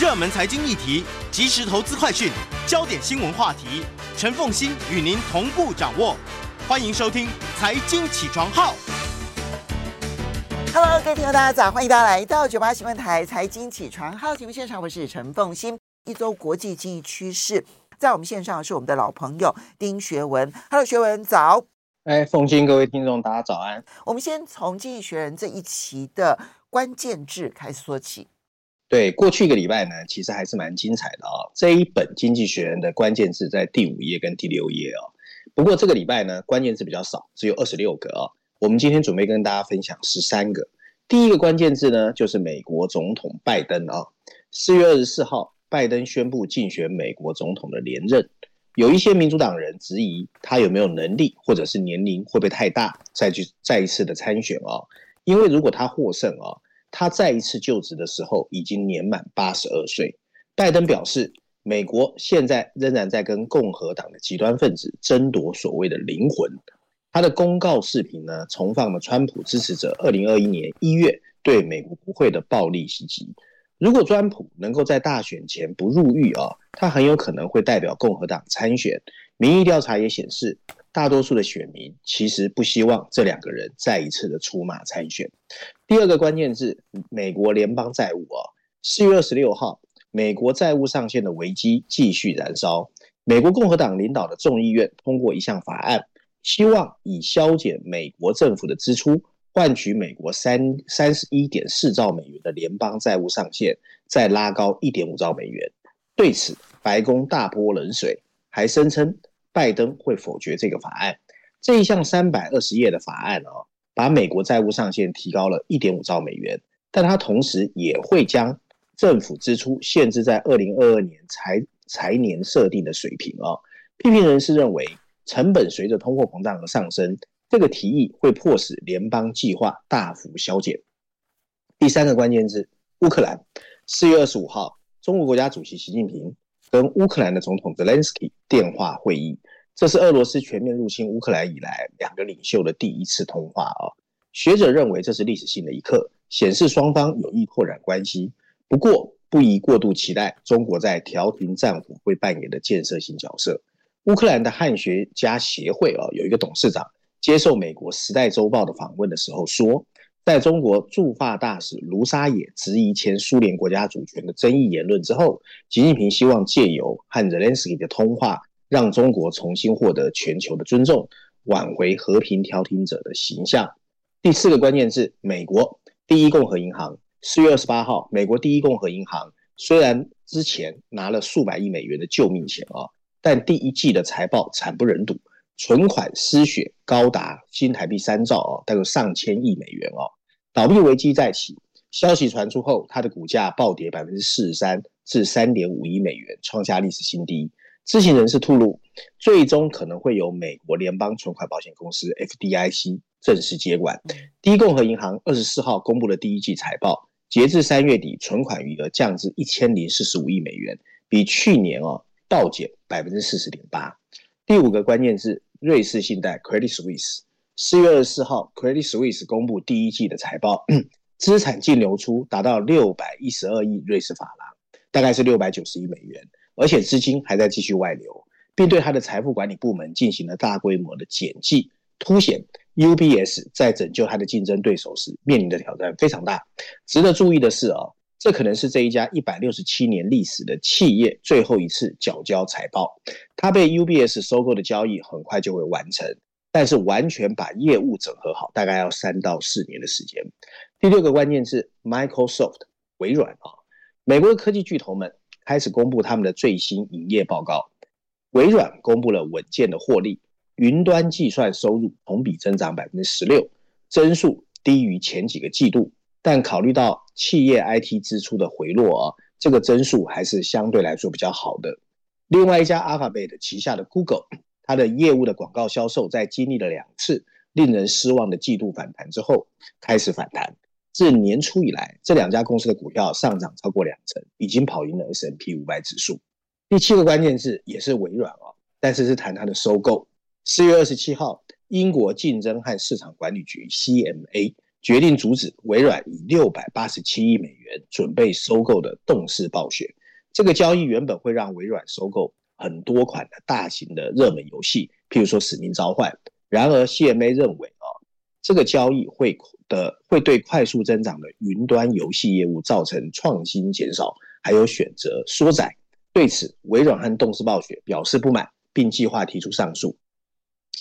热门财经议题、即时投资快讯、焦点新闻话题，陈凤欣与您同步掌握。欢迎收听《财经起床号》。Hello，各位听众大家早，欢迎大家来到九八新闻台《财经起床号》节目现场，我是陈凤欣。一周国际经济趋势，在我们线上是我们的老朋友丁学文。Hello，学文早。哎，凤欣，各位听众，大家早安。我们先从《经济学人》这一期的关键字开始说起。对，过去一个礼拜呢，其实还是蛮精彩的啊、哦。这一本《经济学人》的关键字在第五页跟第六页哦。不过这个礼拜呢，关键字比较少，只有二十六个哦。我们今天准备跟大家分享十三个。第一个关键字呢，就是美国总统拜登啊、四月二十四号，拜登宣布竞选美国总统的连任。有一些民主党人质疑他有没有能力，或者是年龄会不会太大，再去再一次的参选哦。因为如果他获胜哦。他再一次就职的时候已经年满八十二岁。拜登表示，美国现在仍然在跟共和党的极端分子争夺所谓的灵魂。他的公告视频呢，重放了川普支持者二零二一年一月对美国国会的暴力袭击。如果川普能够在大选前不入狱啊，他很有可能会代表共和党参选。民意调查也显示，大多数的选民其实不希望这两个人再一次的出马参选。第二个关键字，美国联邦债务啊，四月二十六号，美国债务上限的危机继续燃烧。美国共和党领导的众议院通过一项法案，希望以削减美国政府的支出，换取美国三三十一点四兆美元的联邦债务上限再拉高一点五兆美元。对此，白宫大泼冷水，还声称拜登会否决这个法案。这一项三百二十页的法案啊。把美国债务上限提高了一点五兆美元，但它同时也会将政府支出限制在二零二二年财财年设定的水平啊。批评人士认为，成本随着通货膨胀而上升，这个提议会迫使联邦计划大幅削减。第三个关键字，乌克兰。四月二十五号，中国国家主席习近平跟乌克兰的总统泽连斯基电话会议。这是俄罗斯全面入侵乌克兰以来两个领袖的第一次通话啊！学者认为这是历史性的一刻，显示双方有意扩展关系。不过，不宜过度期待中国在调停战火会扮演的建设性角色。乌克兰的汉学家协会啊，有一个董事长接受美国《时代周报》的访问的时候说，在中国驻法大使卢沙野质疑前苏联国家主权的争议言论之后，习近平希望借由和泽连斯基的通话。让中国重新获得全球的尊重，挽回和平调停者的形象。第四个关键字，美国第一共和银行。四月二十八号，美国第一共和银行虽然之前拿了数百亿美元的救命钱啊，但第一季的财报惨不忍睹，存款失血高达新台币三兆哦，大概上千亿美元哦。倒闭危机再起，消息传出后，它的股价暴跌百分之四十三，至三点五亿美元，创下历史新低。知情人士透露，最终可能会由美国联邦存款保险公司 FDIC 正式接管。第一共和银行二十四号公布了第一季财报，截至三月底，存款余额降至一千零四十五亿美元，比去年哦倒减百分之四十点八。第五个关键字，瑞士信贷 Credit Suisse。四月二十四号，Credit Suisse 公布第一季的财报，资产净流出达到六百一十二亿瑞士法郎，大概是六百九十亿美元。而且资金还在继续外流，并对他的财富管理部门进行了大规模的减记，凸显 UBS 在拯救他的竞争对手时面临的挑战非常大。值得注意的是啊，这可能是这一家一百六十七年历史的企业最后一次缴交财报。它被 UBS 收购的交易很快就会完成，但是完全把业务整合好，大概要三到四年的时间。第六个关键是 Microsoft 微软啊，美国的科技巨头们。开始公布他们的最新营业报告。微软公布了稳健的获利，云端计算收入同比增长百分之十六，增速低于前几个季度，但考虑到企业 IT 支出的回落啊，这个增速还是相对来说比较好的。另外一家 Alphabet 旗下的 Google，它的业务的广告销售在经历了两次令人失望的季度反弹之后，开始反弹。自年初以来，这两家公司的股票上涨超过两成，已经跑赢了 S&P 五百指数。第七个关键字也是微软哦，但是是谈它的收购。四月二十七号，英国竞争和市场管理局 CMA 决定阻止微软以六百八十七亿美元准备收购的动视暴雪。这个交易原本会让微软收购很多款的大型的热门游戏，譬如说《使命召唤》。然而，CMA 认为啊，这个交易会的会对快速增长的云端游戏业务造成创新减少，还有选择缩窄。对此，微软和动视暴雪表示不满，并计划提出上诉。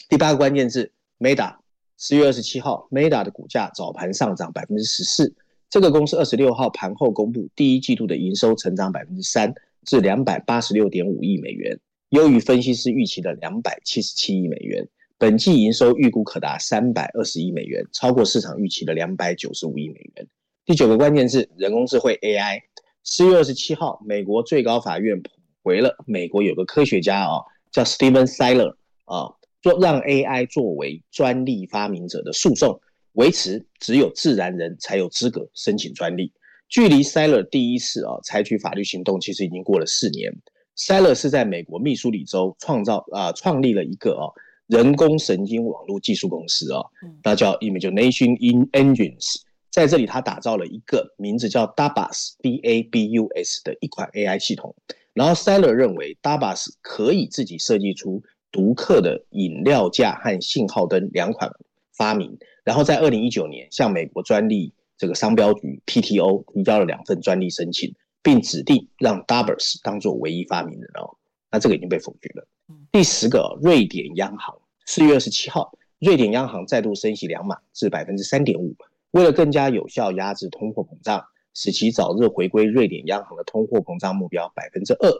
第八个关键字：Meta。四月二十七号，Meta 的股价早盘上涨百分之十四。这个公司二十六号盘后公布第一季度的营收成长百分之三，至两百八十六点五亿美元，优于分析师预期的两百七十七亿美元。本季营收预估可达三百二十亿美元，超过市场预期的两百九十五亿美元。第九个关键字：人工智慧 AI。四月二十七号，美国最高法院回了美国有个科学家啊，叫 Steven Siler 啊。说让 AI 作为专利发明者的诉讼维持，只有自然人才有资格申请专利。距离 Seller 第一次啊采取法律行动，其实已经过了四年。Seller 是在美国密苏里州创造啊创立了一个啊人工神经网络技术公司啊，那叫 Imagination in Engines，在这里他打造了一个名字叫 Dabus D A B U S 的一款 AI 系统。然后 Seller 认为 Dabus 可以自己设计出。独特的饮料架和信号灯两款发明，然后在二零一九年向美国专利这个商标局 PTO 提交了两份专利申请，并指定让 Dabus 当做唯一发明人哦。那这个已经被否决了。第十个，瑞典央行四月二十七号，瑞典央行再度升息两码至百分之三点五，为了更加有效压制通货膨胀，使其早日回归瑞典央行的通货膨胀目标百分之二。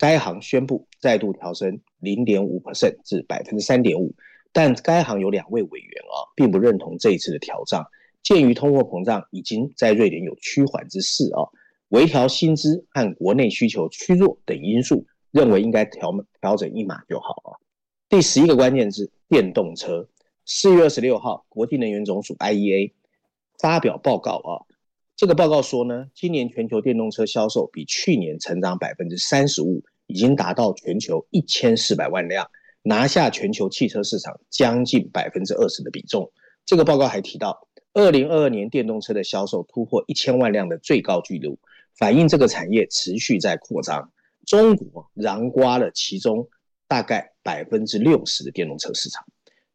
该行宣布再度调升零点五 percent 至百分之三点五，但该行有两位委员啊，并不认同这一次的调涨。鉴于通货膨胀已经在瑞典有趋缓之势啊，微调薪资和国内需求趋弱等因素，认为应该调调整一码就好啊。第十一个关键字：电动车。四月二十六号，国际能源总署 IEA 发表报告啊。这个报告说呢，今年全球电动车销售比去年成长百分之三十五，已经达到全球一千四百万辆，拿下全球汽车市场将近百分之二十的比重。这个报告还提到，二零二二年电动车的销售突破一千万辆的最高纪录，反映这个产业持续在扩张。中国囊括了其中大概百分之六十的电动车市场。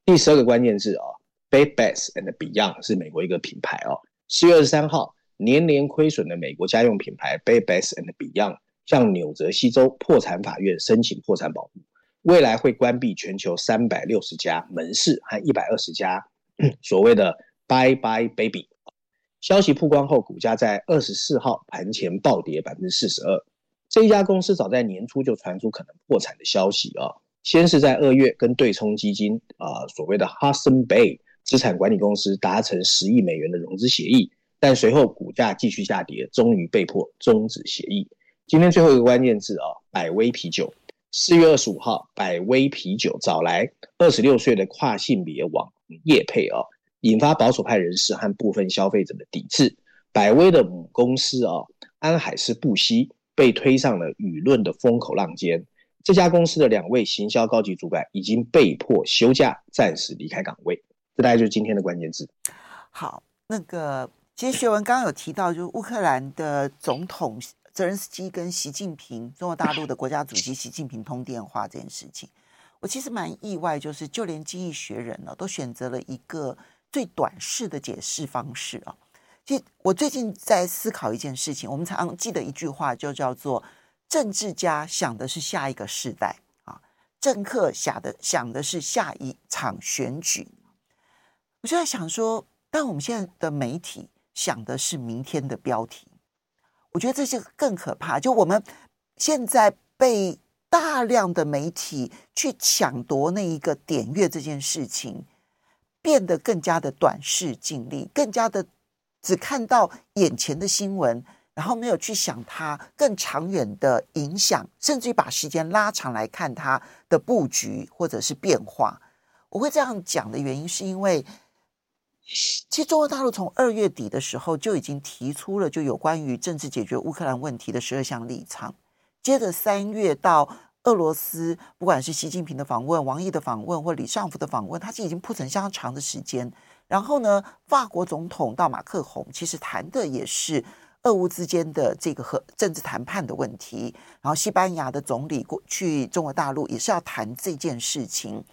第十二个关键字啊，Babes and Beyond 是美国一个品牌哦。四月二十三号。年年亏损的美国家用品牌 Babes and Beyond 向纽泽西州破产法院申请破产保护，未来会关闭全球三百六十家门市和一百二十家所谓的 Bye Bye Baby。消息曝光后，股价在二十四号盘前暴跌百分之四十二。这一家公司早在年初就传出可能破产的消息啊，先是在二月跟对冲基金啊所谓的 Hudson Bay 资产管理公司达成十亿美元的融资协议。但随后股价继续下跌，终于被迫终止协议。今天最后一个关键字啊，百威啤酒。四月二十五号，百威啤酒找来二十六岁的跨性别网业配啊，引发保守派人士和部分消费者的抵制。百威的母公司啊，安海斯布希被推上了舆论的风口浪尖。这家公司的两位行销高级主管已经被迫休假，暂时离开岗位。这大概就是今天的关键字。好，那个。其实学文刚刚有提到，就是乌克兰的总统泽连斯基跟习近平，中国大陆的国家主席习近平通电话这件事情，我其实蛮意外，就是就连《经济学人》呢都选择了一个最短视的解释方式啊。其实我最近在思考一件事情，我们常常记得一句话，就叫做“政治家想的是下一个世代啊，政客想的想的是下一场选举”。我就在想说，但我们现在的媒体。想的是明天的标题，我觉得这些更可怕。就我们现在被大量的媒体去抢夺那一个点阅这件事情，变得更加的短视尽力，更加的只看到眼前的新闻，然后没有去想它更长远的影响，甚至于把时间拉长来看它的布局或者是变化。我会这样讲的原因，是因为。其实中国大陆从二月底的时候就已经提出了就有关于政治解决乌克兰问题的十二项立场。接着三月到俄罗斯，不管是习近平的访问、王毅的访问或李尚福的访问，他是已经铺陈相当长的时间。然后呢，法国总统到马克宏，其实谈的也是俄乌之间的这个和政治谈判的问题。然后西班牙的总理过去中国大陆也是要谈这件事情。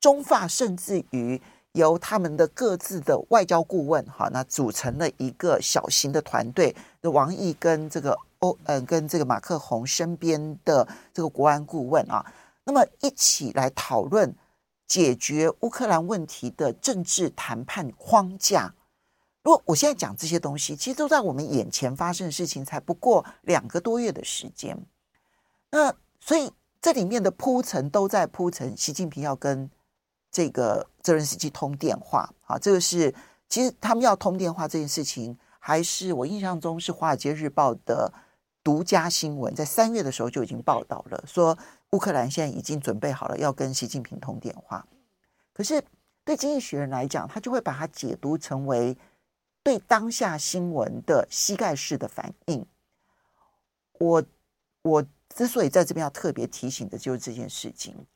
中法甚至于由他们的各自的外交顾问，哈，那组成了一个小型的团队。王毅跟这个欧，呃，跟这个马克宏身边的这个国安顾问啊，那么一起来讨论。解决乌克兰问题的政治谈判框架。如果我现在讲这些东西，其实都在我们眼前发生的事情，才不过两个多月的时间。那所以这里面的铺陈都在铺陈，习近平要跟这个泽连斯基通电话。啊，这个是其实他们要通电话这件事情，还是我印象中是《华尔街日报》的独家新闻，在三月的时候就已经报道了，说。乌克兰现在已经准备好了要跟习近平通电话，可是对经济学人来讲，他就会把它解读成为对当下新闻的膝盖式的反应。我我之所以在这边要特别提醒的就是这件事情。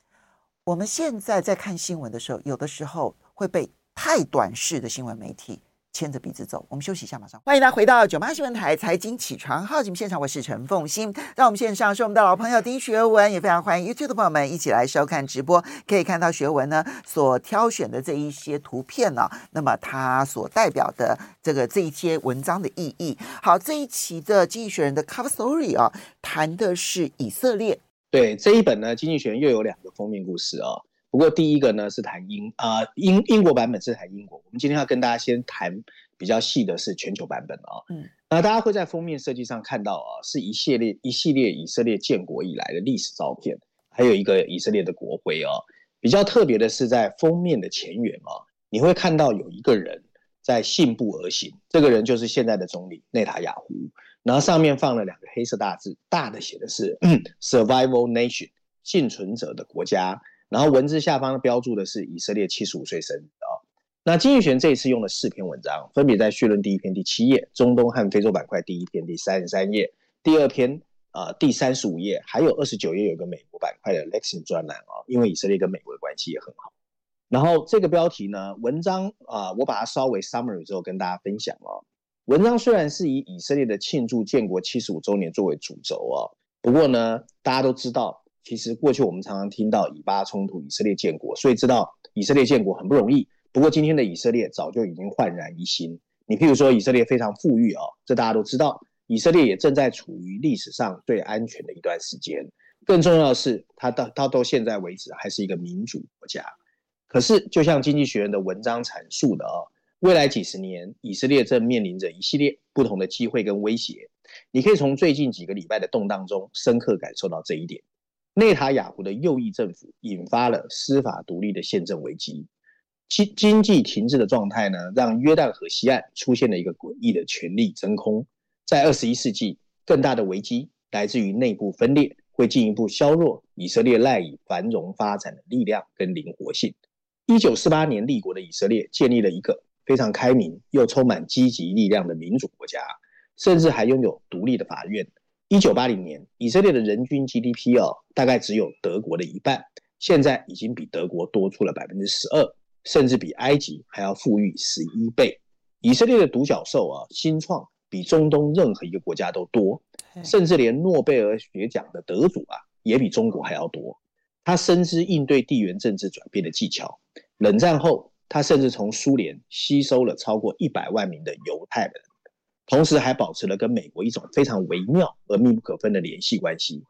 我们现在在看新闻的时候，有的时候会被太短视的新闻媒体。牵着鼻子走，我们休息一下，马上欢迎大家回到九八新闻台财经起床号节目现场，我是陈凤馨。在我们线上是我们的老朋友丁学文，也非常欢迎 YouTube 的朋友们一起来收看直播。可以看到学文呢所挑选的这一些图片呢、啊，那么它所代表的这个这一些文章的意义。好，这一期的《经济学人》的 Cover Story 啊，谈的是以色列。对这一本呢，《经济学人》又有两个封面故事啊。不过第一个呢是谈英啊、呃、英英国版本是谈英国，我们今天要跟大家先谈比较细的是全球版本啊、哦。嗯，那大家会在封面设计上看到啊，是一系列一系列以色列建国以来的历史照片，还有一个以色列的国徽啊、哦。比较特别的是在封面的前缘啊、哦，你会看到有一个人在信步而行，这个人就是现在的总理内塔雅胡，然后上面放了两个黑色大字，大的写的是 Survival Nation 幸存者的国家。然后文字下方标注的是以色列七十五岁生日啊。那经济学人这一次用了四篇文章，分别在序论第一篇第七页，中东和非洲板块第一篇第三十三页，第二篇啊、呃、第三十五页，还有二十九页有一个美国板块的 Lexington 专栏啊，因为以色列跟美国的关系也很好。然后这个标题呢，文章啊、呃，我把它稍微 summary 之后跟大家分享啊。文章虽然是以以色列的庆祝建国七十五周年作为主轴啊，不过呢，大家都知道。其实过去我们常常听到以巴冲突，以色列建国，所以知道以色列建国很不容易。不过今天的以色列早就已经焕然一新。你譬如说，以色列非常富裕啊，这大家都知道。以色列也正在处于历史上最安全的一段时间。更重要的是，它到到到现在为止还是一个民主国家。可是，就像经济学人的文章阐述的啊，未来几十年，以色列正面临着一系列不同的机会跟威胁。你可以从最近几个礼拜的动荡中深刻感受到这一点。内塔雅胡的右翼政府引发了司法独立的宪政危机，经经济停滞的状态呢，让约旦河西岸出现了一个诡异的权力真空。在二十一世纪，更大的危机来自于内部分裂，会进一步削弱以色列赖以繁荣发展的力量跟灵活性。一九四八年立国的以色列建立了一个非常开明又充满积极力量的民主国家，甚至还拥有独立的法院。一九八零年，以色列的人均 GDP 哦，大概只有德国的一半，现在已经比德国多出了百分之十二，甚至比埃及还要富裕十一倍。以色列的独角兽啊，新创比中东任何一个国家都多，甚至连诺贝尔学奖的得主啊，也比中国还要多。他深知应对地缘政治转变的技巧。冷战后，他甚至从苏联吸收了超过一百万名的犹太人。同时还保持了跟美国一种非常微妙而密不可分的联系关系，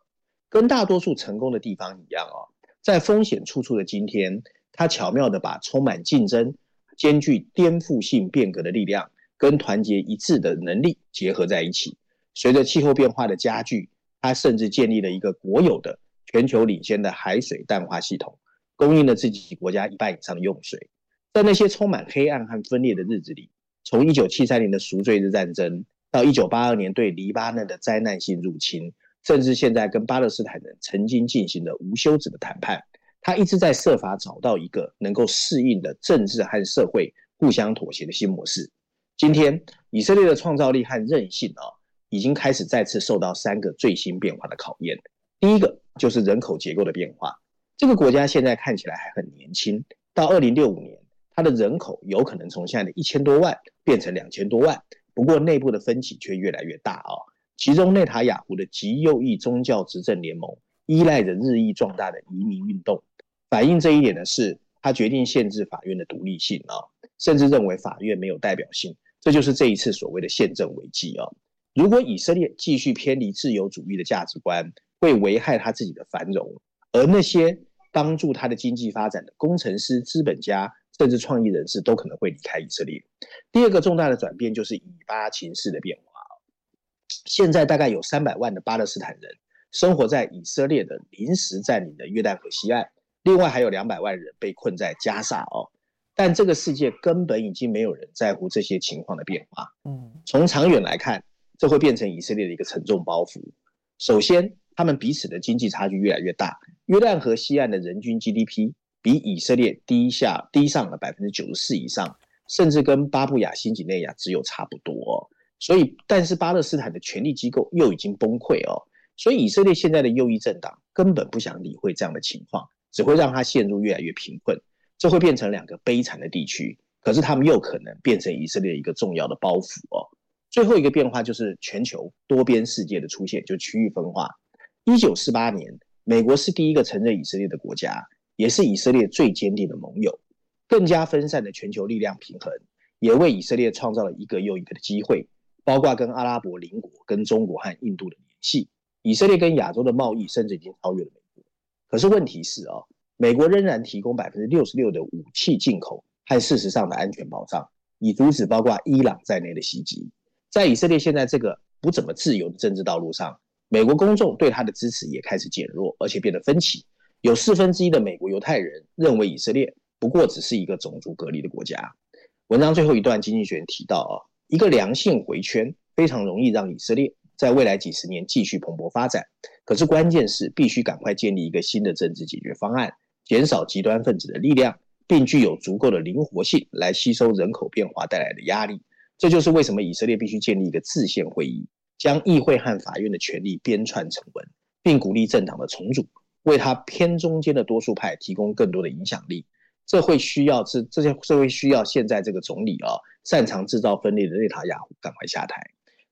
跟大多数成功的地方一样啊，在风险处处的今天，他巧妙地把充满竞争、兼具颠覆性变革的力量跟团结一致的能力结合在一起。随着气候变化的加剧，他甚至建立了一个国有的全球领先的海水淡化系统，供应了自己国家一半以上的用水。在那些充满黑暗和分裂的日子里。从一九七三年的赎罪日战争，到一九八二年对黎巴嫩的灾难性入侵，甚至现在跟巴勒斯坦人曾经进行的无休止的谈判，他一直在设法找到一个能够适应的政治和社会互相妥协的新模式。今天，以色列的创造力和韧性啊，已经开始再次受到三个最新变化的考验。第一个就是人口结构的变化，这个国家现在看起来还很年轻，到二零六五年。它的人口有可能从现在的一千多万变成两千多万，不过内部的分歧却越来越大啊。其中内塔雅胡的极右翼宗教执政联盟依赖着日益壮大的移民运动，反映这一点的是，他决定限制法院的独立性啊，甚至认为法院没有代表性，这就是这一次所谓的宪政危机啊。如果以色列继续偏离自由主义的价值观，会危害他自己的繁荣，而那些帮助他的经济发展的工程师、资本家，甚至创意人士都可能会离开以色列。第二个重大的转变就是以巴情势的变化。现在大概有三百万的巴勒斯坦人生活在以色列的临时占领的约旦河西岸，另外还有两百万人被困在加萨哦。但这个世界根本已经没有人在乎这些情况的变化。嗯，从长远来看，这会变成以色列的一个沉重包袱。首先，他们彼此的经济差距越来越大。约旦河西岸的人均 GDP 比以色列低下低上了百分之九十四以上，甚至跟巴布亚新几内亚只有差不多。所以，但是巴勒斯坦的权力机构又已经崩溃哦。所以，以色列现在的右翼政党根本不想理会这样的情况，只会让他陷入越来越贫困。这会变成两个悲惨的地区。可是，他们又可能变成以色列一个重要的包袱哦。最后一个变化就是全球多边世界的出现，就区域分化。一九四八年，美国是第一个承认以色列的国家，也是以色列最坚定的盟友。更加分散的全球力量平衡，也为以色列创造了一个又一个的机会。包括跟阿拉伯邻国、跟中国和印度的联系，以色列跟亚洲的贸易甚至已经超越了美国。可是问题是啊，美国仍然提供百分之六十六的武器进口和事实上的安全保障，以阻止包括伊朗在内的袭击。在以色列现在这个不怎么自由的政治道路上，美国公众对他的支持也开始减弱，而且变得分歧。有四分之一的美国犹太人认为以色列不过只是一个种族隔离的国家。文章最后一段，经济学人提到啊。一个良性回圈非常容易让以色列在未来几十年继续蓬勃发展，可是关键是必须赶快建立一个新的政治解决方案，减少极端分子的力量，并具有足够的灵活性来吸收人口变化带来的压力。这就是为什么以色列必须建立一个制宪会议，将议会和法院的权力编串成文，并鼓励政党的重组，为他偏中间的多数派提供更多的影响力。这会需要这这些社会需要现在这个总理啊。擅长制造分裂的内塔雅胡赶快下台，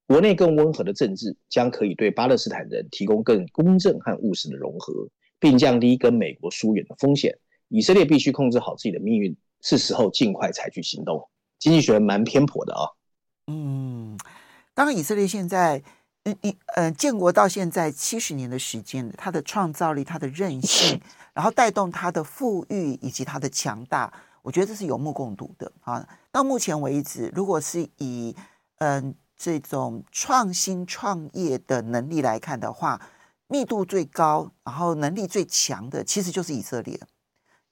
国内更温和的政治将可以对巴勒斯坦人提供更公正和务实的融合，并降低跟美国疏远的风险。以色列必须控制好自己的命运，是时候尽快采取行动。经济学蛮偏颇的啊、嗯，当然，以色列现在，嗯，你呃，建国到现在七十年的时间，它的创造力、它的韧性，然后带动它的富裕以及它的强大。我觉得这是有目共睹的啊！到目前为止，如果是以嗯这种创新创业的能力来看的话，密度最高，然后能力最强的，其实就是以色列。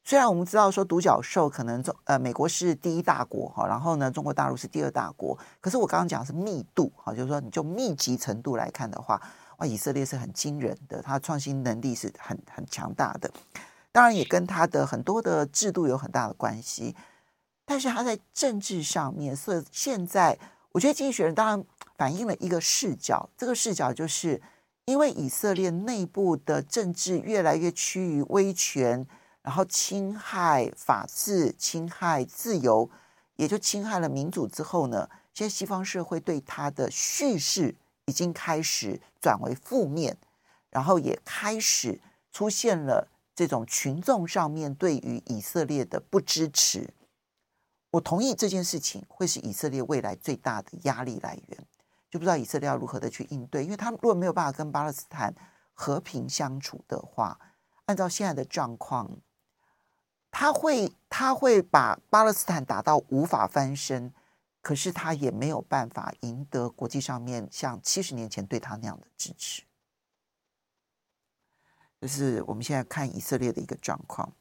虽然我们知道说独角兽可能中呃美国是第一大国哈，然后呢中国大陆是第二大国，可是我刚刚讲的是密度哈，就是说你就密集程度来看的话，哇，以色列是很惊人的，它创新能力是很很强大的。当然也跟它的很多的制度有很大的关系，但是它在政治上面，所以现在我觉得经济学人当然反映了一个视角，这个视角就是因为以色列内部的政治越来越趋于威权，然后侵害法治、侵害自由，也就侵害了民主之后呢，现在西方社会对他的叙事已经开始转为负面，然后也开始出现了。这种群众上面对于以色列的不支持，我同意这件事情会是以色列未来最大的压力来源，就不知道以色列要如何的去应对，因为他们如果没有办法跟巴勒斯坦和平相处的话，按照现在的状况，他会他会把巴勒斯坦打到无法翻身，可是他也没有办法赢得国际上面像七十年前对他那样的支持。这是我们现在看以色列的一个状况。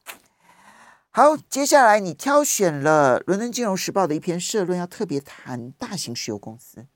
好，接下来你挑选了《伦敦金融时报》的一篇社论，要特别谈大型石油公司。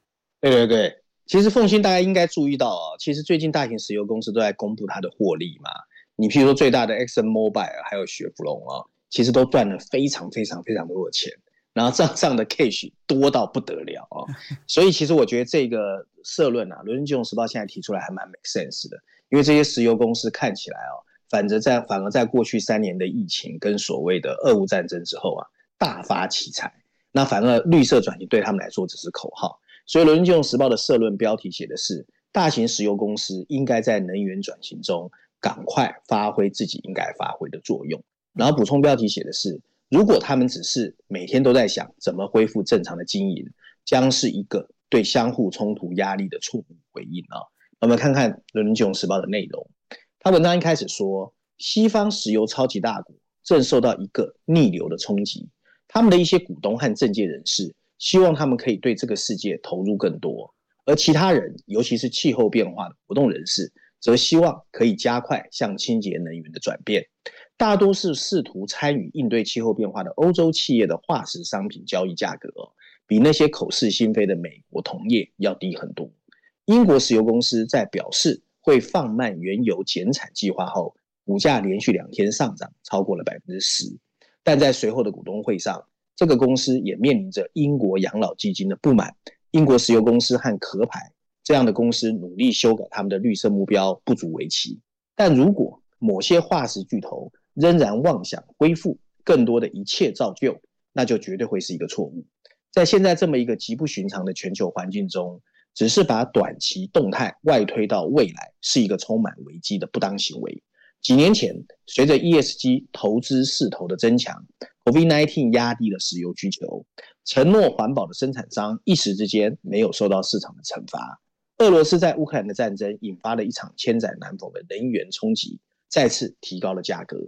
对对对，其实凤馨大家应该注意到啊，其实最近大型石油公司都在公布它的获利嘛。你譬如说最大的 Exxon Mobil 还有雪佛龙啊，其实都赚了非常非常非常多的钱，然后账上的 cash 多到不得了啊。所以其实我觉得这个社论啊，《伦敦金融时报》现在提出来还蛮 make sense 的。因为这些石油公司看起来哦，反而在反而在过去三年的疫情跟所谓的俄乌战争之后啊，大发奇财，那反而绿色转型对他们来说只是口号。所以，《伦敦金融时报》的社论标题写的是：大型石油公司应该在能源转型中赶快发挥自己应该发挥的作用。然后补充标题写的是：如果他们只是每天都在想怎么恢复正常的经营，将是一个对相互冲突压力的错误回应啊。我们看看《伦敦金融时报》的内容。他文章一开始说，西方石油超级大国正受到一个逆流的冲击，他们的一些股东和政界人士。希望他们可以对这个世界投入更多，而其他人，尤其是气候变化的活动人士，则希望可以加快向清洁能源的转变。大多是试图参与应对气候变化的欧洲企业的化石商品交易价格，比那些口是心非的美国同业要低很多。英国石油公司在表示会放慢原油减产计划后，股价连续两天上涨超过了百分之十，但在随后的股东会上，这个公司也面临着英国养老基金的不满，英国石油公司和壳牌这样的公司努力修改他们的绿色目标不足为奇。但如果某些化石巨头仍然妄想恢复更多的一切照旧，那就绝对会是一个错误。在现在这么一个极不寻常的全球环境中，只是把短期动态外推到未来，是一个充满危机的不当行为。几年前，随着 ESG 投资势头的增强，COVID-19 压低了石油需求，承诺环保的生产商一时之间没有受到市场的惩罚。俄罗斯在乌克兰的战争引发了一场千载难逢的能源冲击，再次提高了价格，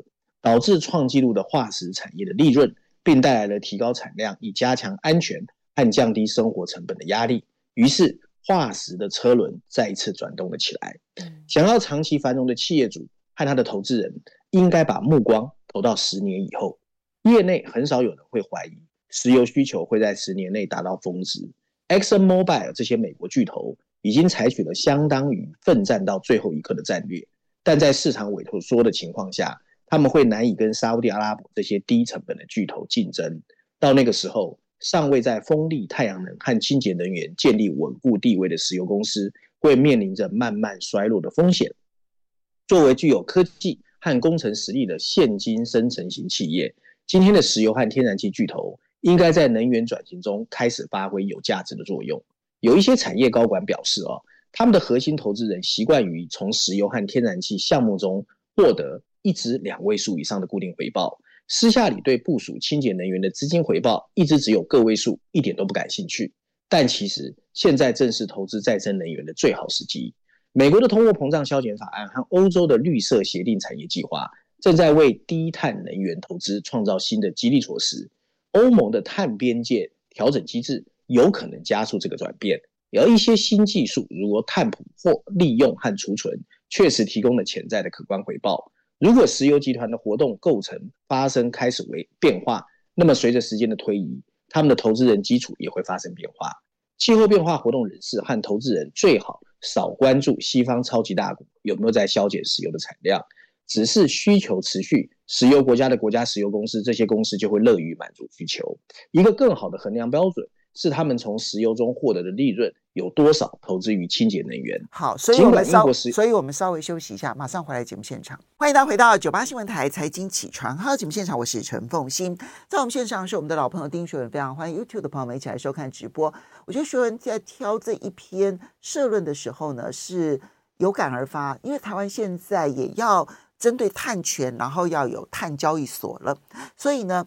导致创纪录的化石产业的利润，并带来了提高产量以加强安全和降低生活成本的压力。于是，化石的车轮再一次转动了起来。想要长期繁荣的企业主。和他的投资人应该把目光投到十年以后，业内很少有人会怀疑石油需求会在十年内达到峰值。Exxon Mobil 这些美国巨头已经采取了相当于奋战到最后一刻的战略，但在市场委托缩的情况下，他们会难以跟沙乌地阿拉伯这些低成本的巨头竞争。到那个时候，尚未在风力、太阳能和清洁能源建立稳固地位的石油公司，会面临着慢慢衰落的风险。作为具有科技和工程实力的现金生成型企业，今天的石油和天然气巨头应该在能源转型中开始发挥有价值的作用。有一些产业高管表示，哦，他们的核心投资人习惯于从石油和天然气项目中获得一至两位数以上的固定回报，私下里对部署清洁能源的资金回报一直只有个位数，一点都不感兴趣。但其实现在正是投资再生能源的最好时机。美国的通货膨胀削减法案和欧洲的绿色协定产业计划正在为低碳能源投资创造新的激励措施。欧盟的碳边界调整机制有可能加速这个转变。而一些新技术，如碳捕获、利用和储存，确实提供了潜在的可观回报。如果石油集团的活动构成发生开始为变化，那么随着时间的推移，他们的投资人基础也会发生变化。气候变化活动人士和投资人最好。少关注西方超级大国有没有在削减石油的产量，只是需求持续，石油国家的国家石油公司这些公司就会乐于满足需求。一个更好的衡量标准是他们从石油中获得的利润有多少投资于清洁能源。好，所以我们稍，所以我们稍微休息一下，马上回来节目现场。欢迎大家回到九八新闻台财经起床号节目现场，我是陈凤欣，在我们线上是我们的老朋友丁学文，非常欢迎 YouTube 的朋友们一起来收看直播。我觉得学文在挑这一篇社论的时候呢，是有感而发，因为台湾现在也要针对碳权，然后要有碳交易所了，所以呢。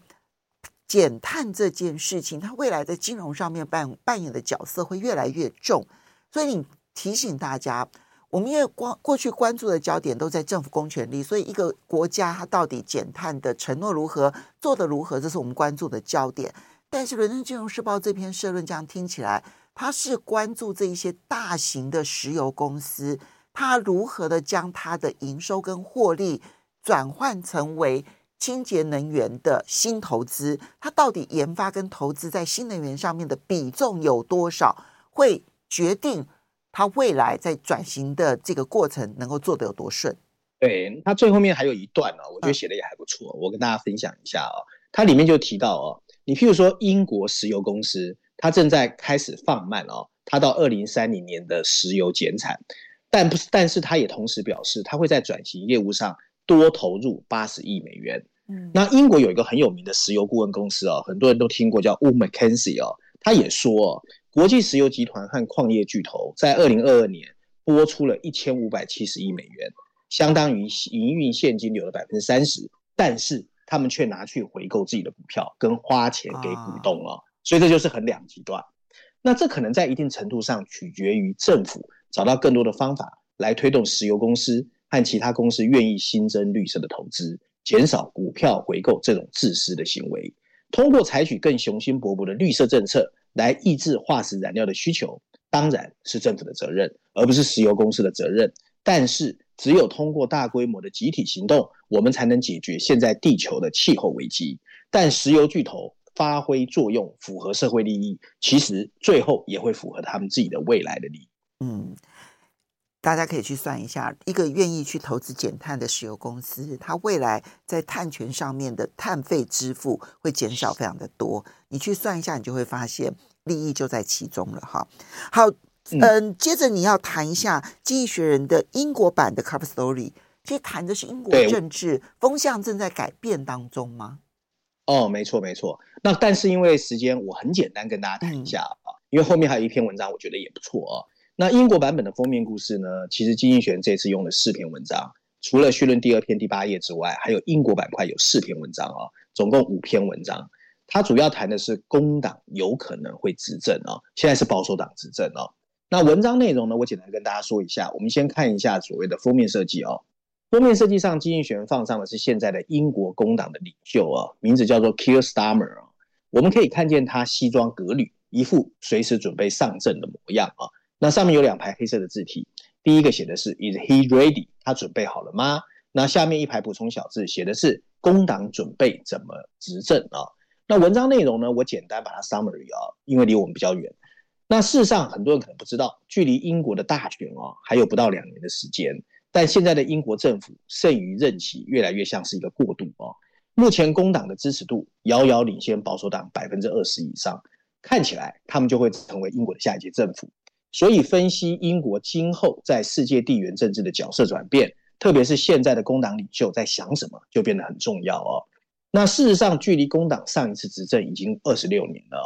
减碳这件事情，它未来在金融上面扮扮演的角色会越来越重，所以你提醒大家，我们因为光过去关注的焦点都在政府公权力，所以一个国家它到底减碳的承诺如何，做得如何，这是我们关注的焦点。但是《伦敦金融时报》这篇社论这样听起来，它是关注这一些大型的石油公司，它如何的将它的营收跟获利转换成为。清洁能源的新投资，它到底研发跟投资在新能源上面的比重有多少，会决定它未来在转型的这个过程能够做得有多顺。对，它最后面还有一段呢、哦，我觉得写的也还不错，我跟大家分享一下哦。它里面就提到哦，你譬如说英国石油公司，它正在开始放慢哦，它到二零三零年的石油减产，但不是，但是它也同时表示，它会在转型业务上。多投入八十亿美元，嗯，那英国有一个很有名的石油顾问公司哦，很多人都听过，叫 Wood Mackenzie 啊，他也说，国际石油集团和矿业巨头在二零二二年拨出了一千五百七十亿美元，相当于营运现金流的百分之三十，但是他们却拿去回购自己的股票，跟花钱给股东啊，所以这就是很两极端。那这可能在一定程度上取决于政府找到更多的方法来推动石油公司和其他公司愿意新增绿色的投资，减少股票回购这种自私的行为。通过采取更雄心勃勃的绿色政策来抑制化石燃料的需求，当然是政府的责任，而不是石油公司的责任。但是，只有通过大规模的集体行动，我们才能解决现在地球的气候危机。但石油巨头。发挥作用，符合社会利益，其实最后也会符合他们自己的未来的利益。嗯，大家可以去算一下，一个愿意去投资减碳的石油公司，它未来在碳权上面的碳费支付会减少非常的多。你去算一下，你就会发现利益就在其中了。哈，好，嗯，嗯，接着你要谈一下《经济学人》的英国版的 Cover Story，其实谈的是英国政治风向正在改变当中吗？哦，没错没错。那但是因为时间，我很简单跟大家谈一下啊，嗯、因为后面还有一篇文章，我觉得也不错啊。那英国版本的封面故事呢，其实经济学人这次用了四篇文章，除了序论第二篇第八页之外，还有英国板块有四篇文章啊，总共五篇文章。它主要谈的是工党有可能会执政啊，现在是保守党执政啊。那文章内容呢，我简单跟大家说一下。我们先看一下所谓的封面设计哦。封面设计上，经济学人放上的是现在的英国工党的领袖啊，名字叫做 Keir Starmer 啊。我们可以看见他西装革履，一副随时准备上阵的模样啊。那上面有两排黑色的字体，第一个写的是 Is he ready？他准备好了吗？那下面一排补充小字写的是工党准备怎么执政啊？那文章内容呢，我简单把它 summary 啊，因为离我们比较远。那事实上，很多人可能不知道，距离英国的大选啊，还有不到两年的时间。但现在的英国政府剩余任期越来越像是一个过渡啊。目前工党的支持度遥遥领先保守党百分之二十以上，看起来他们就会成为英国的下一届政府。所以分析英国今后在世界地缘政治的角色转变，特别是现在的工党领袖在想什么，就变得很重要哦。那事实上，距离工党上一次执政已经二十六年了，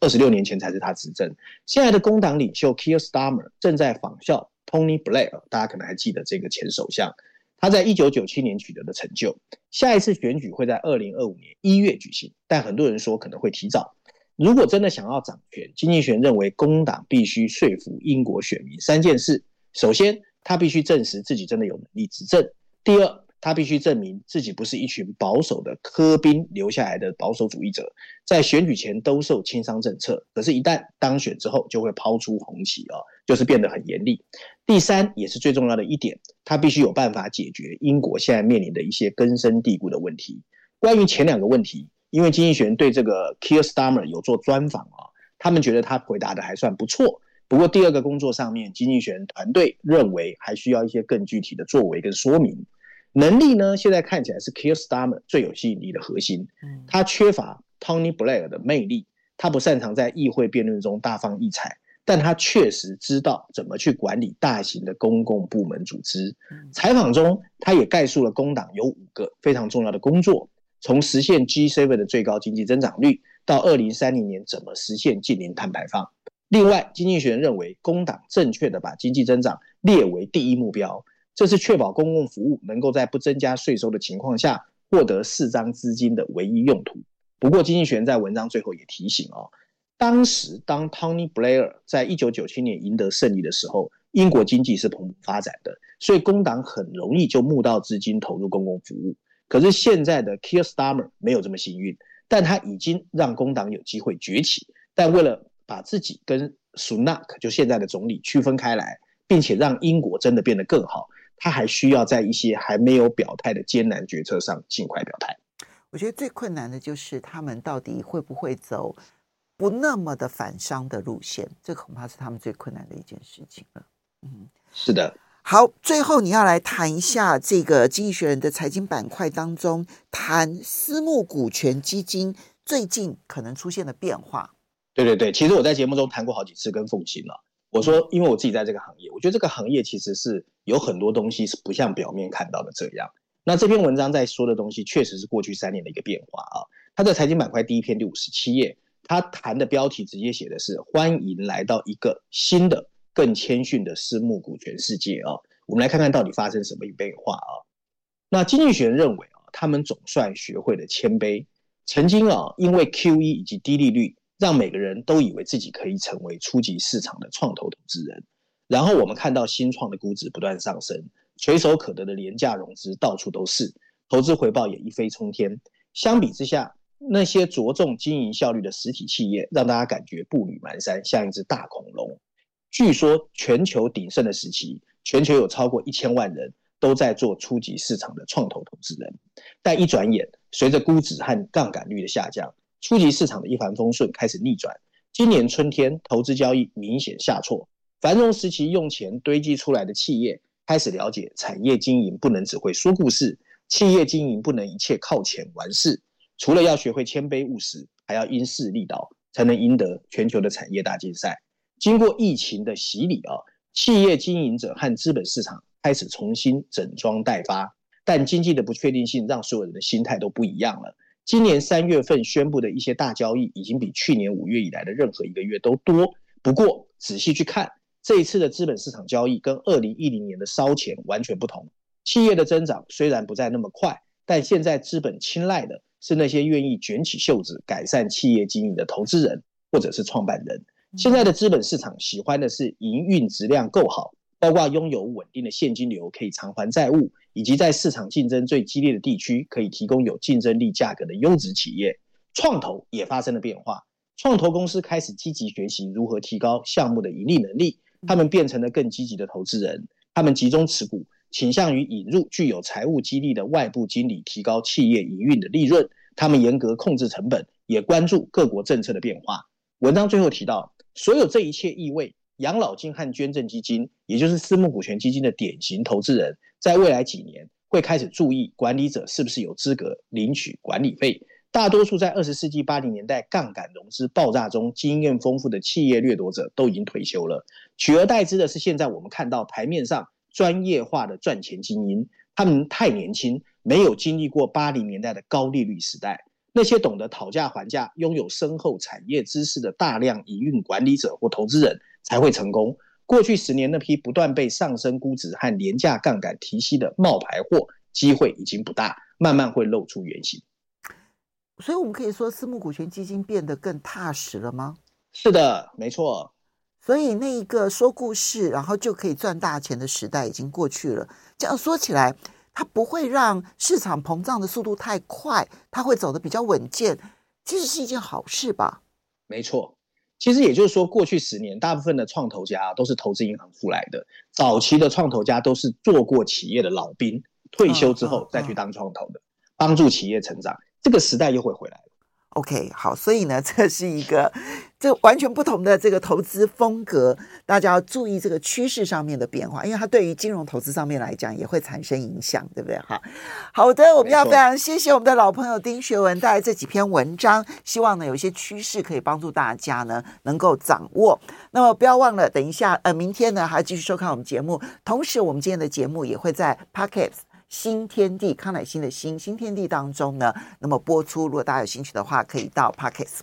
二十六年前才是他执政。现在的工党领袖 Keir Starmer 正在仿效。Tony Blair，大家可能还记得这个前首相，他在一九九七年取得的成就。下一次选举会在二零二五年一月举行，但很多人说可能会提早。如果真的想要掌权，经济学认为工党必须说服英国选民三件事：首先，他必须证实自己真的有能力执政；第二，他必须证明自己不是一群保守的科宾留下来的保守主义者，在选举前兜售亲商政策，可是，一旦当选之后，就会抛出红旗啊，就是变得很严厉。第三，也是最重要的一点，他必须有办法解决英国现在面临的一些根深蒂固的问题。关于前两个问题，因为经济学人对这个 Keir Starmer 有做专访啊，他们觉得他回答的还算不错。不过第二个工作上面，经济学人团队认为还需要一些更具体的作为跟说明。能力呢，现在看起来是 Keir Starmer 最有吸引力的核心。他缺乏 Tony Blair 的魅力，他不擅长在议会辩论中大放异彩，但他确实知道怎么去管理大型的公共部门组织。采访中，他也概述了工党有五个非常重要的工作：从实现 G7 的最高经济增长率，到二零三零年怎么实现净零碳排放。另外，经济学人认为，工党正确地把经济增长列为第一目标。这是确保公共服务能够在不增加税收的情况下获得适当资金的唯一用途。不过，经济学人在文章最后也提醒哦，当时当 Tony Blair 在一九九七年赢得胜利的时候，英国经济是蓬勃发展的，所以工党很容易就募到资金投入公共服务。可是现在的 Keir Starmer 没有这么幸运，但他已经让工党有机会崛起。但为了把自己跟 Sunak 就现在的总理区分开来，并且让英国真的变得更好。他还需要在一些还没有表态的艰难决策上尽快表态。我觉得最困难的就是他们到底会不会走不那么的反商的路线，这恐怕是他们最困难的一件事情了。嗯，是的。好，最后你要来谈一下这个《经济学人》的财经板块当中，谈私募股权基金最近可能出现的变化。对对对，其实我在节目中谈过好几次，跟凤琴了。我说，因为我自己在这个行业，我觉得这个行业其实是有很多东西是不像表面看到的这样。那这篇文章在说的东西，确实是过去三年的一个变化啊。他在财经板块第一篇第五十七页，他谈的标题直接写的是“欢迎来到一个新的、更谦逊的私募股权世界”啊。我们来看看到底发生什么变化啊？那经济学人认为啊，他们总算学会了谦卑。曾经啊，因为 QE 以及低利率，让每个人都以为自己可以成为初级市场的创投投资人。然后我们看到新创的估值不断上升，垂手可得的廉价融资到处都是，投资回报也一飞冲天。相比之下，那些着重经营效率的实体企业，让大家感觉步履蹒跚，像一只大恐龙。据说全球鼎盛的时期，全球有超过一千万人都在做初级市场的创投投资人，但一转眼，随着估值和杠杆率的下降，初级市场的一帆风顺开始逆转。今年春天，投资交易明显下挫。繁荣时期用钱堆积出来的企业开始了解，产业经营不能只会说故事，企业经营不能一切靠钱完事。除了要学会谦卑务实，还要因势利导，才能赢得全球的产业大竞赛。经过疫情的洗礼啊，企业经营者和资本市场开始重新整装待发，但经济的不确定性让所有人的心态都不一样了。今年三月份宣布的一些大交易，已经比去年五月以来的任何一个月都多。不过仔细去看。这一次的资本市场交易跟二零一零年的烧钱完全不同。企业的增长虽然不再那么快，但现在资本青睐的是那些愿意卷起袖子改善企业经营的投资人或者是创办人。现在的资本市场喜欢的是营运质量够好，包括拥有稳定的现金流可以偿还债务，以及在市场竞争最激烈的地区可以提供有竞争力价格的优质企业。创投也发生了变化，创投公司开始积极学习如何提高项目的盈利能力。他们变成了更积极的投资人，他们集中持股，倾向于引入具有财务激励的外部经理，提高企业营运的利润。他们严格控制成本，也关注各国政策的变化。文章最后提到，所有这一切意味，养老金和捐赠基金，也就是私募股权基金的典型投资人，在未来几年会开始注意管理者是不是有资格领取管理费。大多数在二十世纪八零年代杠杆融资爆炸中经验丰富的企业掠夺者都已经退休了，取而代之的是现在我们看到台面上专业化的赚钱精英，他们太年轻，没有经历过八零年代的高利率时代。那些懂得讨价还价、拥有深厚产业知识的大量营运管理者或投资人才会成功。过去十年那批不断被上升估值和廉价杠杆提息的冒牌货，机会已经不大，慢慢会露出原形。所以，我们可以说私募股权基金变得更踏实了吗？是的，没错。所以，那一个说故事，然后就可以赚大钱的时代已经过去了。这样说起来，它不会让市场膨胀的速度太快，它会走得比较稳健，其实是一件好事吧？没错。其实也就是说，过去十年，大部分的创投家都是投资银行出来的。早期的创投家都是做过企业的老兵，退休之后再去当创投的，帮助企业成长。这个时代又会回来了。OK，好，所以呢，这是一个这完全不同的这个投资风格，大家要注意这个趋势上面的变化，因为它对于金融投资上面来讲也会产生影响，对不对？哈，好的，我们要非常谢谢我们的老朋友丁学文带来这几篇文章，希望呢有一些趋势可以帮助大家呢能够掌握。那么不要忘了，等一下呃，明天呢还要继续收看我们节目，同时我们今天的节目也会在 Podcast 新天地康乃馨的新新天地当中呢，那么播出，如果大家有兴趣的话，可以到 Podcast